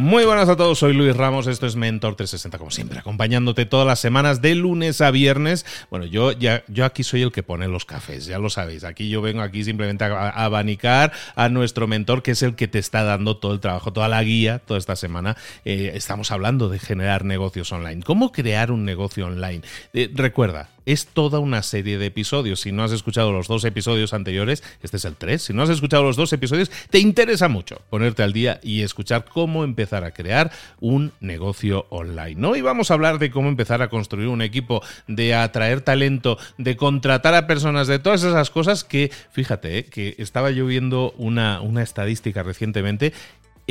Muy buenas a todos, soy Luis Ramos, esto es Mentor 360 como siempre, acompañándote todas las semanas de lunes a viernes. Bueno, yo ya yo aquí soy el que pone los cafés, ya lo sabéis. Aquí yo vengo aquí simplemente a, abanicar a nuestro mentor que es el que te está dando todo el trabajo, toda la guía toda esta semana. Eh, estamos hablando de generar negocios online. ¿Cómo crear un negocio online? Eh, recuerda, es toda una serie de episodios. Si no has escuchado los dos episodios anteriores, este es el 3, si no has escuchado los dos episodios, te interesa mucho ponerte al día y escuchar cómo empezar a crear un negocio online. ¿no? Y vamos a hablar de cómo empezar a construir un equipo, de atraer talento, de contratar a personas, de todas esas cosas que, fíjate, eh, que estaba yo viendo una, una estadística recientemente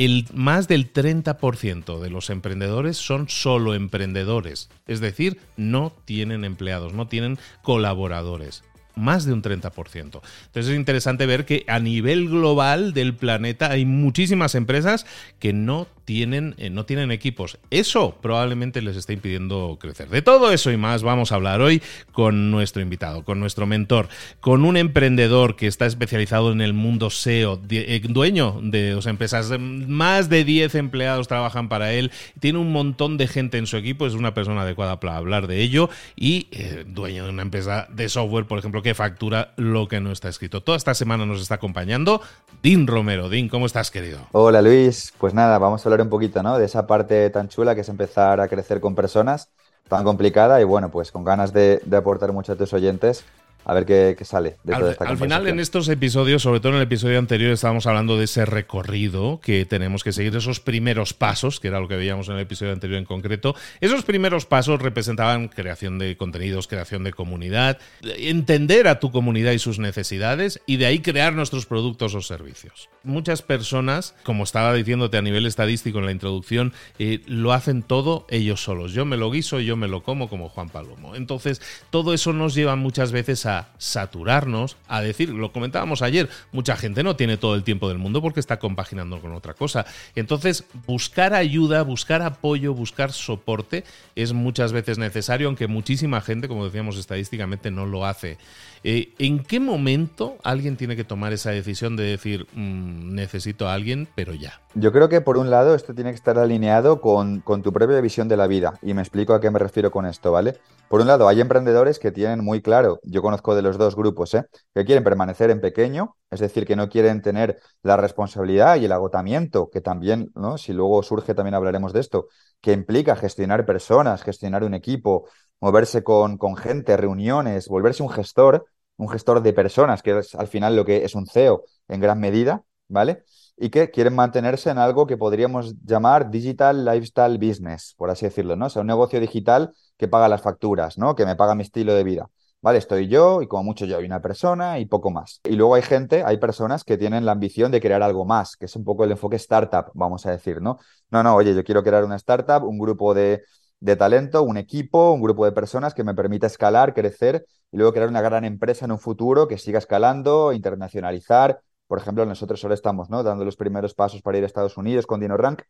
el más del 30% de los emprendedores son solo emprendedores, es decir, no tienen empleados, no tienen colaboradores más de un 30%. Entonces es interesante ver que a nivel global del planeta hay muchísimas empresas que no tienen, eh, no tienen equipos. Eso probablemente les está impidiendo crecer. De todo eso y más vamos a hablar hoy con nuestro invitado, con nuestro mentor, con un emprendedor que está especializado en el mundo SEO, eh, dueño de dos empresas, más de 10 empleados trabajan para él, tiene un montón de gente en su equipo, es una persona adecuada para hablar de ello y eh, dueño de una empresa de software, por ejemplo, que factura lo que no está escrito. Toda esta semana nos está acompañando Dean Romero. Dean, ¿cómo estás, querido? Hola, Luis. Pues nada, vamos a hablar un poquito, ¿no? De esa parte tan chula que es empezar a crecer con personas, tan complicada y bueno, pues con ganas de, de aportar mucho a tus oyentes a ver qué, sale de al, esta Al final, en estos episodios, sobre todo en el episodio anterior, estábamos hablando de ese recorrido que tenemos que seguir, esos primeros pasos, que era lo que veíamos en el episodio anterior en concreto. Esos primeros pasos representaban creación de contenidos, creación de comunidad, entender a tu comunidad y sus necesidades y de ahí crear nuestros productos o servicios. Muchas personas, como estaba diciéndote a nivel estadístico en la introducción, eh, lo hacen todo ellos solos. Yo me lo guiso, yo me lo como como Juan Palomo. Entonces, todo eso nos lleva muchas veces a saturarnos, a decir, lo comentábamos ayer, mucha gente no tiene todo el tiempo del mundo porque está compaginando con otra cosa. Entonces, buscar ayuda, buscar apoyo, buscar soporte es muchas veces necesario, aunque muchísima gente, como decíamos estadísticamente, no lo hace. Eh, ¿En qué momento alguien tiene que tomar esa decisión de decir, mm, necesito a alguien, pero ya? Yo creo que por un lado esto tiene que estar alineado con, con tu propia visión de la vida. Y me explico a qué me refiero con esto, ¿vale? Por un lado, hay emprendedores que tienen muy claro, yo conozco de los dos grupos, ¿eh? que quieren permanecer en pequeño, es decir, que no quieren tener la responsabilidad y el agotamiento, que también, si luego surge, también hablaremos de esto, que implica gestionar personas, gestionar un equipo, moverse con, con gente, reuniones, volverse un gestor, un gestor de personas, que es al final lo que es un CEO en gran medida, ¿vale? y que quieren mantenerse en algo que podríamos llamar digital lifestyle business, por así decirlo, ¿no? O sea, un negocio digital que paga las facturas, ¿no? Que me paga mi estilo de vida. Vale, estoy yo y como mucho yo y una persona y poco más. Y luego hay gente, hay personas que tienen la ambición de crear algo más, que es un poco el enfoque startup, vamos a decir, ¿no? No, no, oye, yo quiero crear una startup, un grupo de, de talento, un equipo, un grupo de personas que me permita escalar, crecer y luego crear una gran empresa en un futuro que siga escalando, internacionalizar. Por ejemplo, nosotros ahora estamos ¿no? dando los primeros pasos para ir a Estados Unidos con DinoRank.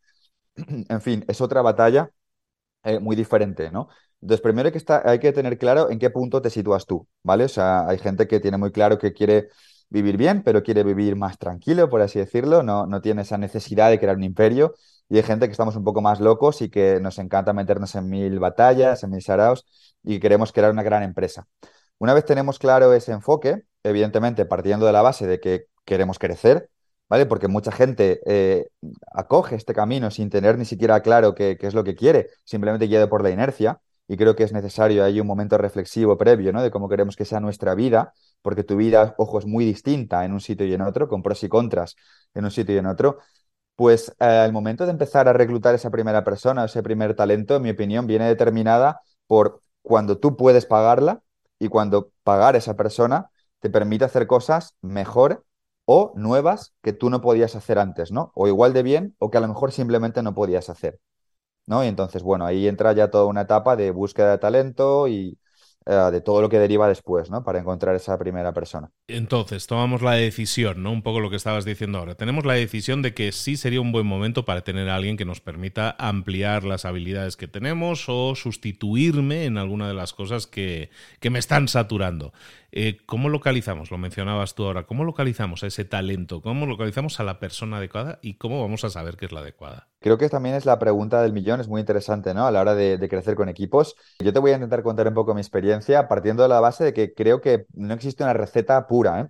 en fin, es otra batalla eh, muy diferente, ¿no? Entonces, primero hay que, hay que tener claro en qué punto te sitúas tú, ¿vale? O sea, hay gente que tiene muy claro que quiere vivir bien, pero quiere vivir más tranquilo, por así decirlo, no, no tiene esa necesidad de crear un imperio. Y hay gente que estamos un poco más locos y que nos encanta meternos en mil batallas, en mil saraos y queremos crear una gran empresa. Una vez tenemos claro ese enfoque, evidentemente partiendo de la base de que queremos crecer, ¿vale? Porque mucha gente eh, acoge este camino sin tener ni siquiera claro qué, es lo que quiere, simplemente guiado por la inercia y creo que es necesario ahí un momento reflexivo previo, ¿no? De cómo queremos que sea nuestra vida, porque tu vida, ojo, es muy distinta en un sitio y en otro, con pros y contras en un sitio y en otro. Pues eh, el momento de empezar a reclutar esa primera persona, ese primer talento, en mi opinión, viene determinada por cuando tú puedes pagarla y cuando pagar esa persona te permite hacer cosas mejor o nuevas que tú no podías hacer antes, ¿no? O igual de bien o que a lo mejor simplemente no podías hacer. ¿no? Y entonces, bueno, ahí entra ya toda una etapa de búsqueda de talento y eh, de todo lo que deriva después, ¿no? Para encontrar esa primera persona. Entonces, tomamos la decisión, ¿no? Un poco lo que estabas diciendo ahora. Tenemos la decisión de que sí sería un buen momento para tener a alguien que nos permita ampliar las habilidades que tenemos o sustituirme en alguna de las cosas que, que me están saturando. Eh, ¿Cómo localizamos? Lo mencionabas tú ahora. ¿Cómo localizamos a ese talento? ¿Cómo localizamos a la persona adecuada? ¿Y cómo vamos a saber que es la adecuada? Creo que también es la pregunta del millón, es muy interesante, ¿no? A la hora de, crecer con equipos. Yo te voy a intentar contar un poco mi experiencia partiendo de la base de que creo que no existe una receta pura, ¿eh?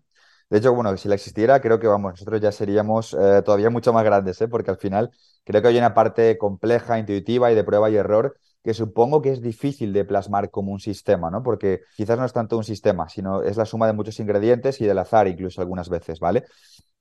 De hecho, bueno, si la existiera, creo que vamos, nosotros ya seríamos eh, todavía mucho más grandes, ¿eh? porque al final creo que hay una parte compleja, intuitiva y de prueba y error que supongo que es difícil de plasmar como un sistema, ¿no? Porque quizás no es tanto un sistema, sino es la suma de muchos ingredientes y del azar incluso algunas veces, ¿vale?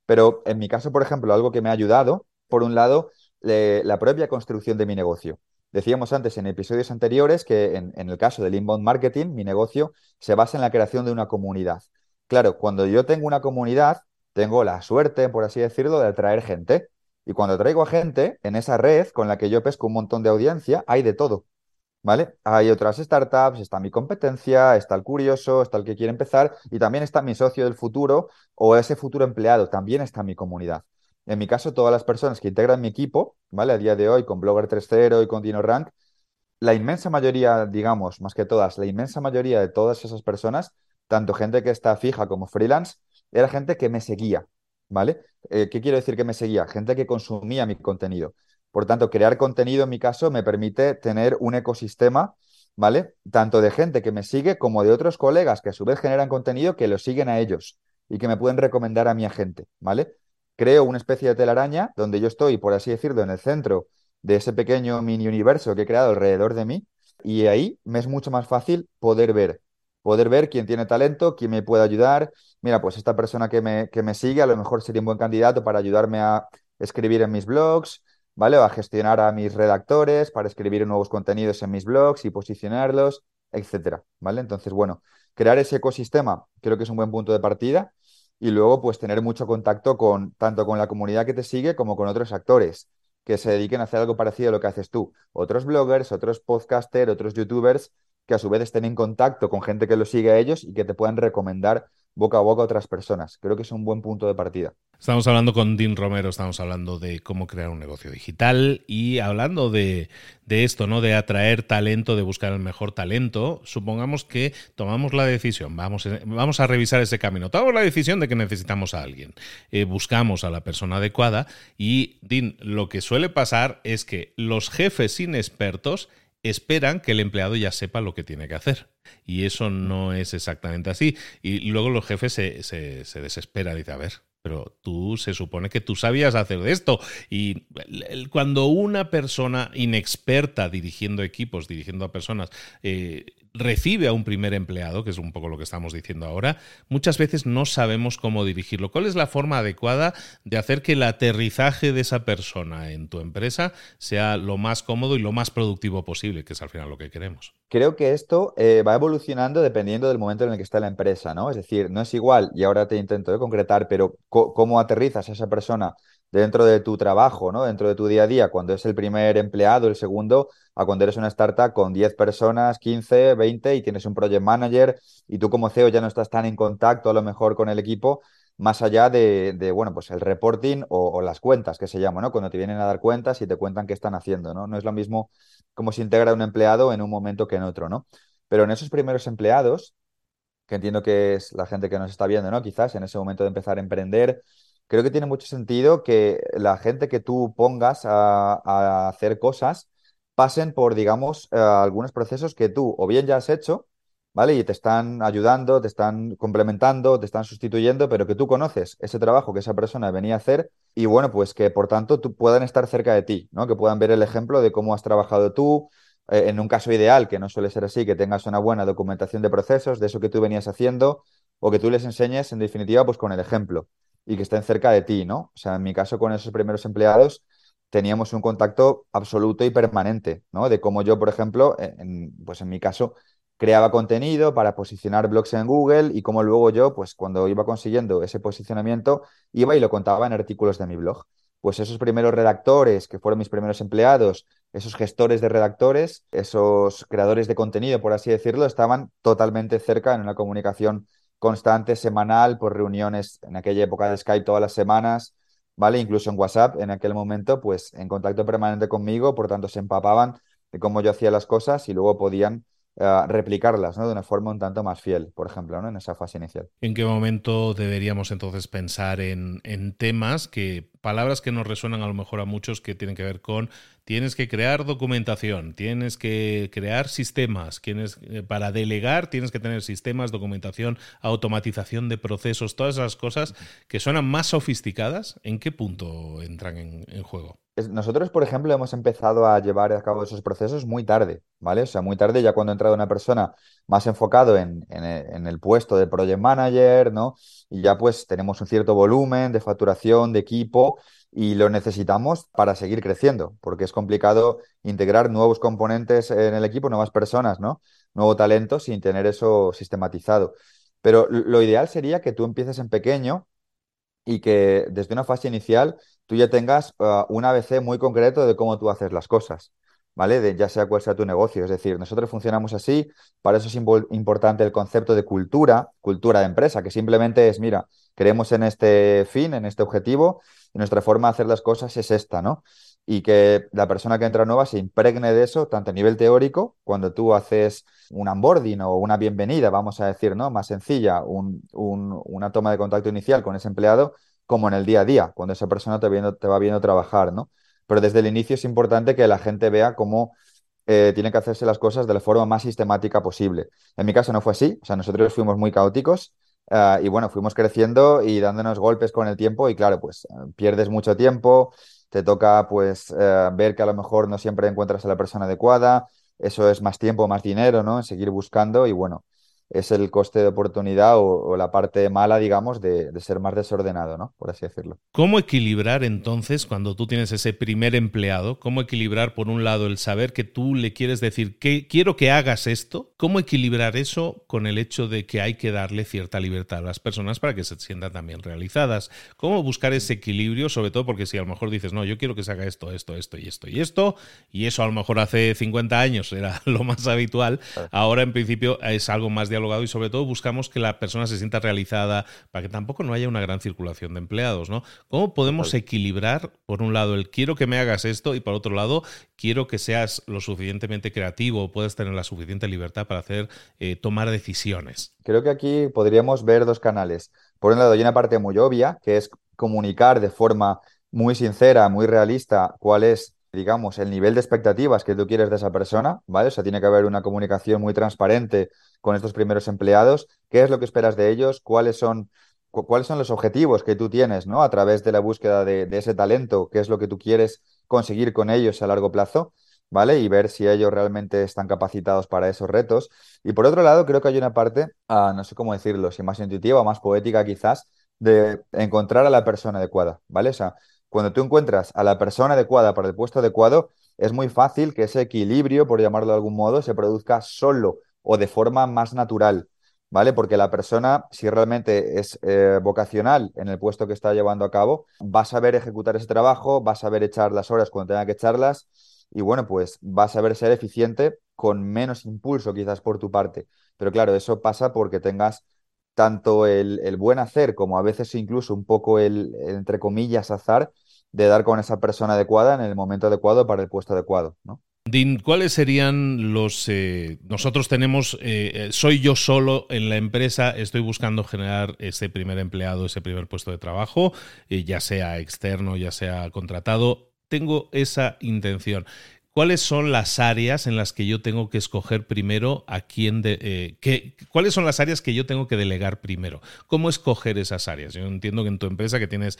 Pero en mi caso, por ejemplo, algo que me ha ayudado, por un lado, la propia construcción de mi negocio. Decíamos antes en episodios anteriores que en, en el caso del inbound marketing, mi negocio se basa en la creación de una comunidad. Claro, cuando yo tengo una comunidad, tengo la suerte, por así decirlo, de atraer gente. Y cuando traigo a gente en esa red con la que yo pesco un montón de audiencia, hay de todo. ¿Vale? Hay otras startups, está mi competencia, está el curioso, está el que quiere empezar y también está mi socio del futuro o ese futuro empleado, también está mi comunidad. En mi caso, todas las personas que integran mi equipo, ¿vale? A día de hoy, con Blogger 3.0 y con DinoRank, la inmensa mayoría, digamos, más que todas, la inmensa mayoría de todas esas personas, tanto gente que está fija como freelance, era gente que me seguía, ¿vale? Eh, ¿Qué quiero decir que me seguía? Gente que consumía mi contenido. Por tanto, crear contenido en mi caso me permite tener un ecosistema, ¿vale? Tanto de gente que me sigue como de otros colegas que a su vez generan contenido que lo siguen a ellos y que me pueden recomendar a mi agente, ¿vale? Creo una especie de telaraña donde yo estoy, por así decirlo, en el centro de ese pequeño mini universo que he creado alrededor de mí y ahí me es mucho más fácil poder ver, poder ver quién tiene talento, quién me puede ayudar. Mira, pues esta persona que me, que me sigue a lo mejor sería un buen candidato para ayudarme a escribir en mis blogs, ¿vale? O a gestionar a mis redactores para escribir nuevos contenidos en mis blogs y posicionarlos, etcétera, ¿vale? Entonces, bueno, crear ese ecosistema creo que es un buen punto de partida y luego pues tener mucho contacto con tanto con la comunidad que te sigue como con otros actores que se dediquen a hacer algo parecido a lo que haces tú. Otros bloggers, otros podcasters, otros youtubers que a su vez estén en contacto con gente que lo sigue a ellos y que te puedan recomendar boca a boca a otras personas. Creo que es un buen punto de partida. Estamos hablando con Dean Romero, estamos hablando de cómo crear un negocio digital y hablando de, esto, ¿no? De atraer talento, de buscar el mejor talento. Supongamos que tomamos la decisión, vamos, vamos a revisar ese camino. Tomamos la decisión de que necesitamos a alguien. Eh, buscamos a la persona adecuada y, Dean, lo que suele pasar es que los jefes inexpertos esperan que el empleado ya sepa lo que tiene que hacer. Y eso no es exactamente así. Y luego los jefes se, se, se desesperan y dicen, a ver, pero tú se supone que tú sabías hacer esto. Y cuando una persona inexperta dirigiendo equipos, dirigiendo a personas, eh, recibe a un primer empleado, que es un poco lo que estamos diciendo ahora, muchas veces no sabemos cómo dirigirlo. ¿Cuál es la forma adecuada de hacer que el aterrizaje de esa persona en tu empresa sea lo más cómodo y lo más productivo posible, que es al final lo que queremos? Creo que esto eh, va evolucionando dependiendo del momento en el que está la empresa, ¿no? Es decir, no es igual, y ahora te intento de concretar, pero cómo aterrizas a esa persona dentro de tu trabajo, ¿no? Dentro de tu día a día, cuando es el primer empleado, el segundo, a cuando eres una startup con 10 personas, 15, 20 y tienes un project manager y tú como CEO ya no estás tan en contacto a lo mejor con el equipo, más allá de, bueno, pues el reporting o, las cuentas que se llama, ¿no? Cuando te vienen a dar cuentas y te cuentan qué están haciendo, ¿no? No es lo mismo cómo se integra un empleado en un momento que en otro, ¿no? Pero en esos primeros empleados, que entiendo que es la gente que nos está viendo, ¿no? Quizás en ese momento de empezar a emprender, creo que tiene mucho sentido que la gente que tú pongas a, hacer cosas pasen por, digamos, eh, algunos procesos que tú o bien ya has hecho, ¿vale? Y te están ayudando, te están complementando, te están sustituyendo, pero que tú conoces ese trabajo que esa persona venía a hacer y bueno, pues que por tanto tú puedan estar cerca de ti, ¿no? Que puedan ver el ejemplo de cómo has trabajado tú, eh, en un caso ideal, que no suele ser así, que tengas una buena documentación de procesos, de eso que tú venías haciendo, o que tú les enseñes, en definitiva, pues con el ejemplo y que estén cerca de ti, ¿no? O sea, en mi caso con esos primeros empleados teníamos un contacto absoluto y permanente, ¿no? De cómo yo, por ejemplo, en, pues en mi caso, creaba contenido para posicionar blogs en Google y cómo luego yo, pues cuando iba consiguiendo ese posicionamiento, iba y lo contaba en artículos de mi blog. Pues esos primeros redactores, que fueron mis primeros empleados, esos gestores de redactores, esos creadores de contenido, por así decirlo, estaban totalmente cerca en una comunicación constante, semanal, por reuniones en aquella época de Skype todas las semanas, ¿vale? Incluso en WhatsApp en aquel momento, pues en contacto permanente conmigo, por tanto se empapaban de cómo yo hacía las cosas y luego podían eh, replicarlas ¿no? de una forma un tanto más fiel, por ejemplo, ¿no? en esa fase inicial. ¿En qué momento deberíamos entonces pensar en, en temas que, palabras que nos resuenan a lo mejor a muchos que tienen que ver con tienes que crear documentación, tienes que crear sistemas, tienes, eh, para delegar tienes que tener sistemas, documentación, automatización de procesos, todas esas cosas que suenan más sofisticadas, ¿en qué punto entran en, juego? Nosotros, por ejemplo, hemos empezado a llevar a cabo esos procesos muy tarde, ¿vale? O sea, muy tarde ya cuando ha entrado una persona más enfocado en, en, el puesto de project manager, ¿no? Y ya pues tenemos un cierto volumen de facturación, de equipo, y lo necesitamos para seguir creciendo, porque es complicado integrar nuevos componentes en el equipo, nuevas personas, ¿no? Nuevo talento sin tener eso sistematizado. Pero lo ideal sería que tú empieces en pequeño y que desde una fase inicial tú ya tengas uh, un ABC muy concreto de cómo tú haces las cosas. ¿Vale? De, ya sea cual sea tu negocio. Es decir, nosotros funcionamos así, para eso es importante el concepto de cultura, cultura de empresa, que simplemente es, mira, creemos en este fin, en este objetivo, y nuestra forma de hacer las cosas es esta, ¿no? Y que la persona que entra nueva se impregne de eso, tanto a nivel teórico, cuando tú haces un onboarding o una bienvenida, vamos a decir, ¿no? Más sencilla, una toma de contacto inicial con ese empleado, como en el día a día, cuando esa persona te, te va viendo trabajar, ¿no? Pero desde el inicio es importante que la gente vea cómo eh, tiene que hacerse las cosas de la forma más sistemática posible. En mi caso no fue así, o sea, nosotros fuimos muy caóticos Ah, y bueno, fuimos creciendo y dándonos golpes con el tiempo y claro, pues eh, pierdes mucho tiempo, te toca pues eh, ver que a lo mejor no siempre encuentras a la persona adecuada, eso es más tiempo, más dinero, ¿no? Seguir buscando y bueno, es el coste de oportunidad o, la parte mala, digamos, de, ser más desordenado, ¿no? Por así decirlo. ¿Cómo equilibrar entonces, cuando tú tienes ese primer empleado, cómo equilibrar, por un lado, el saber que tú le quieres decir que quiero que hagas esto? ¿Cómo equilibrar eso con el hecho de que hay que darle cierta libertad a las personas para que se sientan también realizadas? ¿Cómo buscar ese equilibrio? Sobre todo porque si a lo mejor dices, no, yo quiero que se haga esto, esto, esto y esto y esto, y eso a lo mejor hace 50 años era lo más habitual, ahora en principio es algo más de y sobre todo buscamos que la persona se sienta realizada para que tampoco no haya una gran circulación de empleados, ¿no? ¿Cómo podemos equilibrar, por un lado, el quiero que me hagas esto y por otro lado, quiero que seas lo suficientemente creativo, puedas tener la suficiente libertad para hacer, eh, tomar decisiones? Creo que aquí podríamos ver dos canales. Por un lado, hay una parte muy obvia, que es comunicar de forma muy sincera, muy realista, cuál es digamos, el nivel de expectativas que tú quieres de esa persona, ¿vale? O sea, tiene que haber una comunicación muy transparente con estos primeros empleados. ¿Qué es lo que esperas de ellos? ¿Cuáles son, cuáles son los objetivos que tú tienes, ¿no? A través de la búsqueda de, ese talento, ¿qué es lo que tú quieres conseguir con ellos a largo plazo? ¿vale? Y ver si ellos realmente están capacitados para esos retos. Y por otro lado, creo que hay una parte, ah, no sé cómo decirlo, si más intuitiva más poética quizás, de encontrar a la persona adecuada, ¿vale? O sea, cuando tú encuentras a la persona adecuada para el puesto adecuado, es muy fácil que ese equilibrio, por llamarlo de algún modo, se produzca solo o de forma más natural. ¿vale? Porque la persona, si realmente es eh, vocacional en el puesto que está llevando a cabo, va a saber ejecutar ese trabajo, va a saber echar las horas cuando tenga que echarlas y bueno, pues va a saber ser eficiente con menos impulso quizás por tu parte. Pero claro, eso pasa porque tengas tanto el, el buen hacer como a veces incluso un poco el, entre comillas, azar de dar con esa persona adecuada en el momento adecuado para el puesto adecuado, ¿no? Din, ¿cuáles serían los... Eh, nosotros tenemos, eh, eh, soy yo solo en la empresa, estoy buscando generar ese primer empleado, ese primer puesto de trabajo, ya sea externo, ya sea contratado, tengo esa intención. ¿Cuáles son las áreas en las que yo tengo que escoger primero a quién de, cuáles son las áreas que yo tengo que delegar primero? ¿Cómo escoger esas áreas? Yo entiendo que en tu empresa que tienes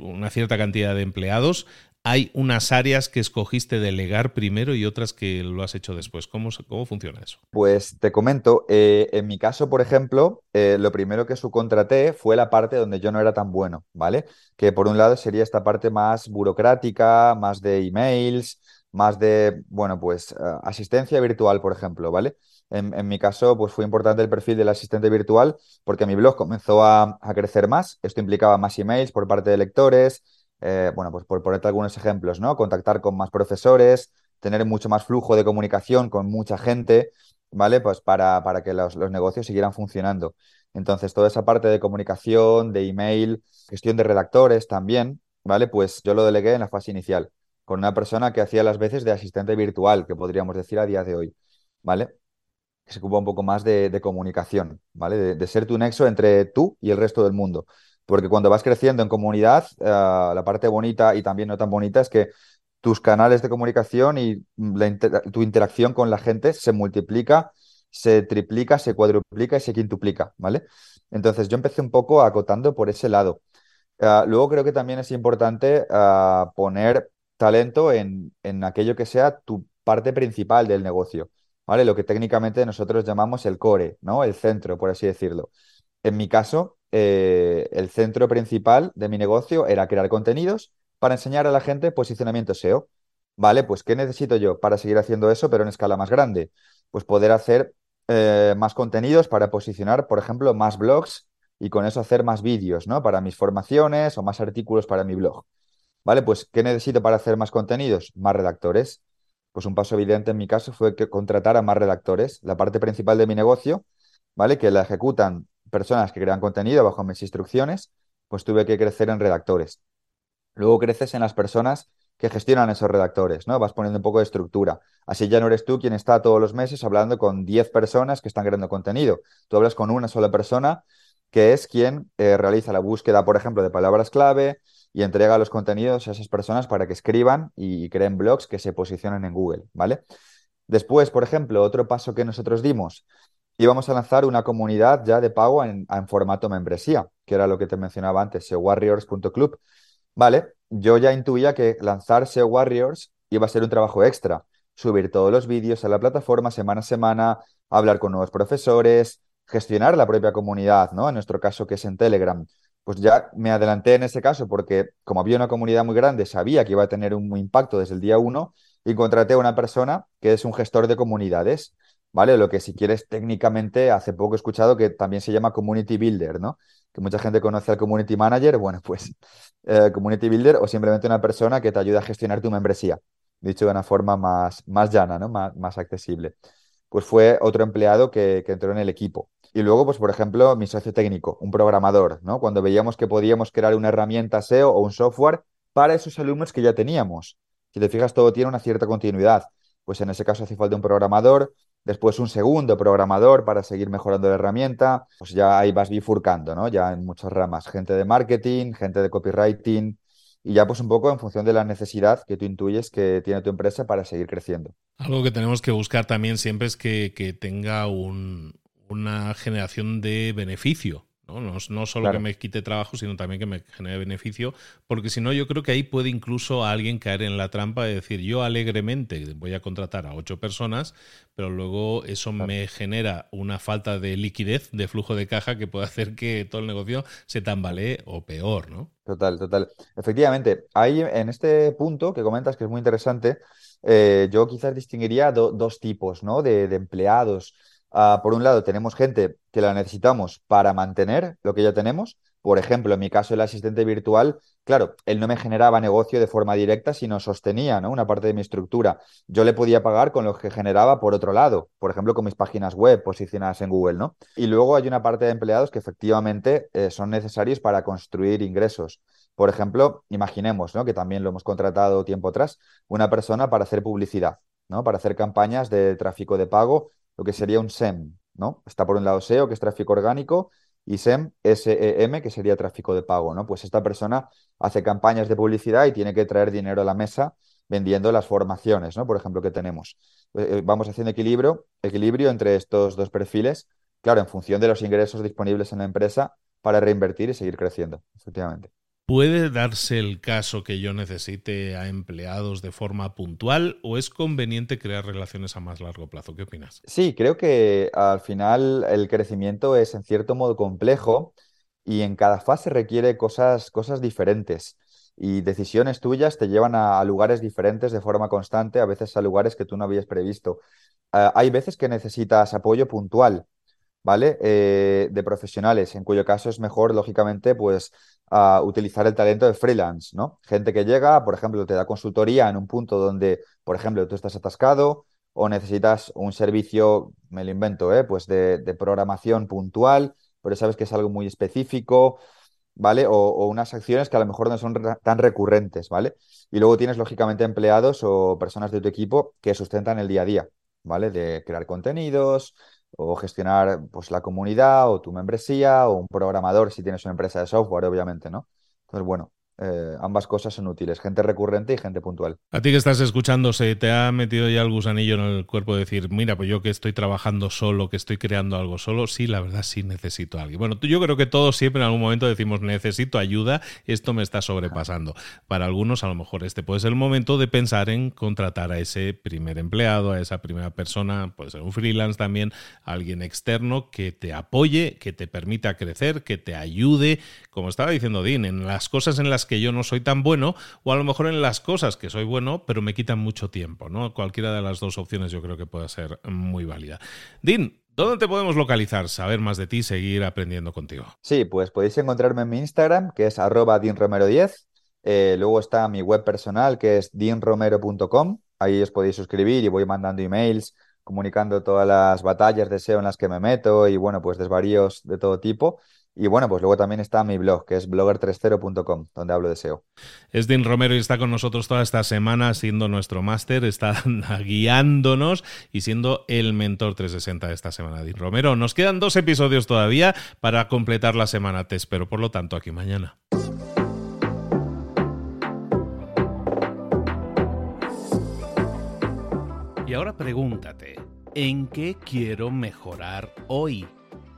una cierta cantidad de empleados, hay unas áreas que escogiste delegar primero y otras que lo has hecho después. ¿Cómo, cómo funciona eso? Pues te comento, eh, en mi caso, por ejemplo, eh, lo primero que subcontraté fue la parte donde yo no era tan bueno, ¿vale? Que por un lado sería esta parte más burocrática, más de emails, más de, bueno, pues eh, asistencia virtual, por ejemplo, ¿vale? En, mi caso, pues fue importante el perfil del asistente virtual porque mi blog comenzó a, crecer más. Esto implicaba más emails por parte de lectores, eh, bueno, pues por ponerte algunos ejemplos, ¿no? Contactar con más profesores, tener mucho más flujo de comunicación con mucha gente, ¿vale? Pues para, para que los, negocios siguieran funcionando. Entonces, toda esa parte de comunicación, de email, gestión de redactores también, ¿vale? Pues yo lo delegué en la fase inicial, con una persona que hacía las veces de asistente virtual, que podríamos decir a día de hoy, ¿vale? Que se ocupa un poco más de, comunicación, ¿vale? de ser tu nexo entre tú y el resto del mundo. Porque cuando vas creciendo en comunidad, eh, la parte bonita y también no tan bonita es que tus canales de comunicación y tu interacción con la gente se multiplica, se triplica, se cuadruplica y se quintuplica, ¿vale? Entonces yo empecé un poco acotando por ese lado. Eh, luego creo que también es importante eh, poner talento en, en aquello que sea tu parte principal del negocio, ¿vale? Lo que técnicamente nosotros llamamos el core, ¿no? El centro, por así decirlo. En mi caso, eh, el centro principal de mi negocio era crear contenidos para enseñar a la gente posicionamiento SEO. Vale, pues ¿qué necesito yo para seguir haciendo eso, pero en escala más grande? Pues poder hacer eh, más contenidos para posicionar, por ejemplo, más blogs y con eso hacer más vídeos, ¿no? Para mis formaciones o más artículos para mi blog. Vale, pues ¿qué necesito para hacer más contenidos? Más redactores. Pues un paso evidente en mi caso fue que contratar a más redactores. La parte principal de mi negocio, ¿vale? Que la ejecutan personas que crean contenido bajo mis instrucciones, pues tuve que crecer en redactores. Luego creces en las personas que gestionan esos redactores, ¿no? Vas poniendo un poco de estructura. Así ya no eres tú quien está todos los meses hablando con 10 personas que están creando contenido. Tú hablas con una sola persona que es quien eh, realiza la búsqueda, por ejemplo, de palabras clave y entrega los contenidos a esas personas para que escriban y creen blogs que se posicionen en Google, ¿vale? Después, por ejemplo, otro paso que nosotros dimos íbamos a lanzar una comunidad ya de pago en, formato membresía, que era lo que te mencionaba antes, seowarriors.club. Vale, yo ya intuía que lanzar SEO Warriors iba a ser un trabajo extra, subir todos los vídeos a la plataforma semana a semana, hablar con nuevos profesores, gestionar la propia comunidad, ¿no? En nuestro caso, que es en Telegram. Pues ya me adelanté en ese caso porque como había una comunidad muy grande, sabía que iba a tener un impacto desde el día uno y contraté a una persona que es un gestor de comunidades ¿vale? Lo que si quieres técnicamente, hace poco he escuchado que también se llama Community Builder, ¿no? Que mucha gente conoce al Community Manager, bueno, pues eh, Community Builder o simplemente una persona que te ayuda a gestionar tu membresía, dicho de una forma más, más llana, ¿no? Más, más accesible. Pues fue otro empleado que, que entró en el equipo. Y luego, pues por ejemplo, mi socio técnico, un programador, ¿no? Cuando veíamos que podíamos crear una herramienta SEO o un software para esos alumnos que ya teníamos. Si te fijas, todo tiene una cierta continuidad. Pues en ese caso hace falta un programador, después un segundo programador para seguir mejorando la herramienta, pues ya ahí vas bifurcando, ¿no? Ya en muchas ramas, gente de marketing, gente de copywriting y ya pues un poco en función de la necesidad que tú intuyes que tiene tu empresa para seguir creciendo. Algo que tenemos que buscar también siempre es que, tenga una generación de beneficio ¿no? No, solo que me quite trabajo, sino también que me genere beneficio, porque si no, yo creo que ahí puede incluso alguien caer en la trampa de decir, yo alegremente voy a contratar a ocho personas, pero luego eso me genera una falta de liquidez, de flujo de caja, que puede hacer que todo el negocio se tambalee o peor, ¿no? Total, total. Efectivamente, ahí en este punto que comentas, que es muy interesante, eh, yo quizás distinguiría dos tipos, ¿no? de empleados Ah, por un lado, tenemos gente que la necesitamos para mantener lo que ya tenemos. Por ejemplo, en mi caso, el asistente virtual, claro, él no me generaba negocio de forma directa, sino sostenía ¿no? una parte de mi estructura. Yo le podía pagar con lo que generaba por otro lado, por ejemplo, con mis páginas web posicionadas en Google, ¿no? Y luego hay una parte de empleados que efectivamente eh, son necesarios para construir ingresos. Por ejemplo, imaginemos, ¿no? que también lo hemos contratado tiempo atrás, una persona para hacer publicidad, ¿no? para hacer campañas de tráfico de pago lo que sería un SEM, ¿no? Está por un lado SEO, que es tráfico orgánico, y SEM, SEM, que sería tráfico de pago, ¿no? Pues esta persona hace campañas de publicidad y tiene que traer dinero a la mesa vendiendo las formaciones, ¿no? Por ejemplo, que tenemos. Eh, eh, vamos haciendo equilibrio, equilibrio entre estos dos perfiles, claro, en función de los ingresos disponibles en la empresa para reinvertir y seguir creciendo, efectivamente. ¿Puede darse el caso que yo necesite a empleados de forma puntual o es conveniente crear relaciones a más largo plazo? ¿Qué opinas? Sí, creo que al final el crecimiento es en cierto modo complejo y en cada fase requiere cosas, cosas diferentes y decisiones tuyas te llevan a, lugares diferentes de forma constante, a veces a lugares que tú no habías previsto. Ah, hay veces que necesitas apoyo puntual, ¿vale? Eh, de profesionales, en cuyo caso es mejor, lógicamente, pues a utilizar el talento de freelance, ¿no? Gente que llega, por ejemplo, te da consultoría en un punto donde, por ejemplo, tú estás atascado o necesitas un servicio, me lo invento, ¿eh? Pues de, programación puntual, pero sabes que es algo muy específico, ¿vale? O, unas acciones que a lo mejor no son tan recurrentes, ¿vale? Y luego tienes, lógicamente, empleados o personas de tu equipo que sustentan el día a día, ¿vale? De crear contenidos, o gestionar pues, la comunidad o tu membresía o un programador si tienes una empresa de software, obviamente, ¿no? Entonces, bueno, eh, ambas cosas son útiles, gente recurrente y gente puntual. A ti que estás escuchando, ¿se te ha metido ya el gusanillo en el cuerpo de decir, mira, pues yo que estoy trabajando solo, que estoy creando algo solo? Sí, la verdad sí necesito a alguien. Bueno, yo creo que todos siempre en algún momento decimos, necesito ayuda, esto me está sobrepasando. Para algunos a lo mejor este puede ser el momento de pensar en contratar a ese primer empleado, a esa primera persona, puede ser un freelance también, alguien externo que te apoye, que te permita crecer, que te ayude, como estaba diciendo Dean, en las cosas en las que yo no soy tan bueno, o a lo mejor en las cosas que soy bueno, pero me quitan mucho tiempo, ¿no? Cualquiera de las dos opciones yo creo que puede ser muy válida. Dean, ¿Dónde te podemos localizar, saber más de ti, seguir aprendiendo contigo? Sí, pues podéis encontrarme en mi Instagram, que es arroba 10 eh, luego está mi web personal, que es dinromero.com. Ahí os podéis suscribir y voy mandando emails, comunicando todas las batallas de SEO en las que me meto y, bueno, pues desvaríos de todo tipo. Y bueno, pues luego también está mi blog, que es blogger30.com, donde hablo de SEO. Es Dean Romero y está con nosotros toda esta semana siendo nuestro máster, está guiándonos y siendo el mentor 360 de esta semana. Dean Romero, nos quedan dos episodios todavía para completar la semana. Te espero, por lo tanto, aquí mañana. Y ahora pregúntate, ¿en qué quiero mejorar hoy?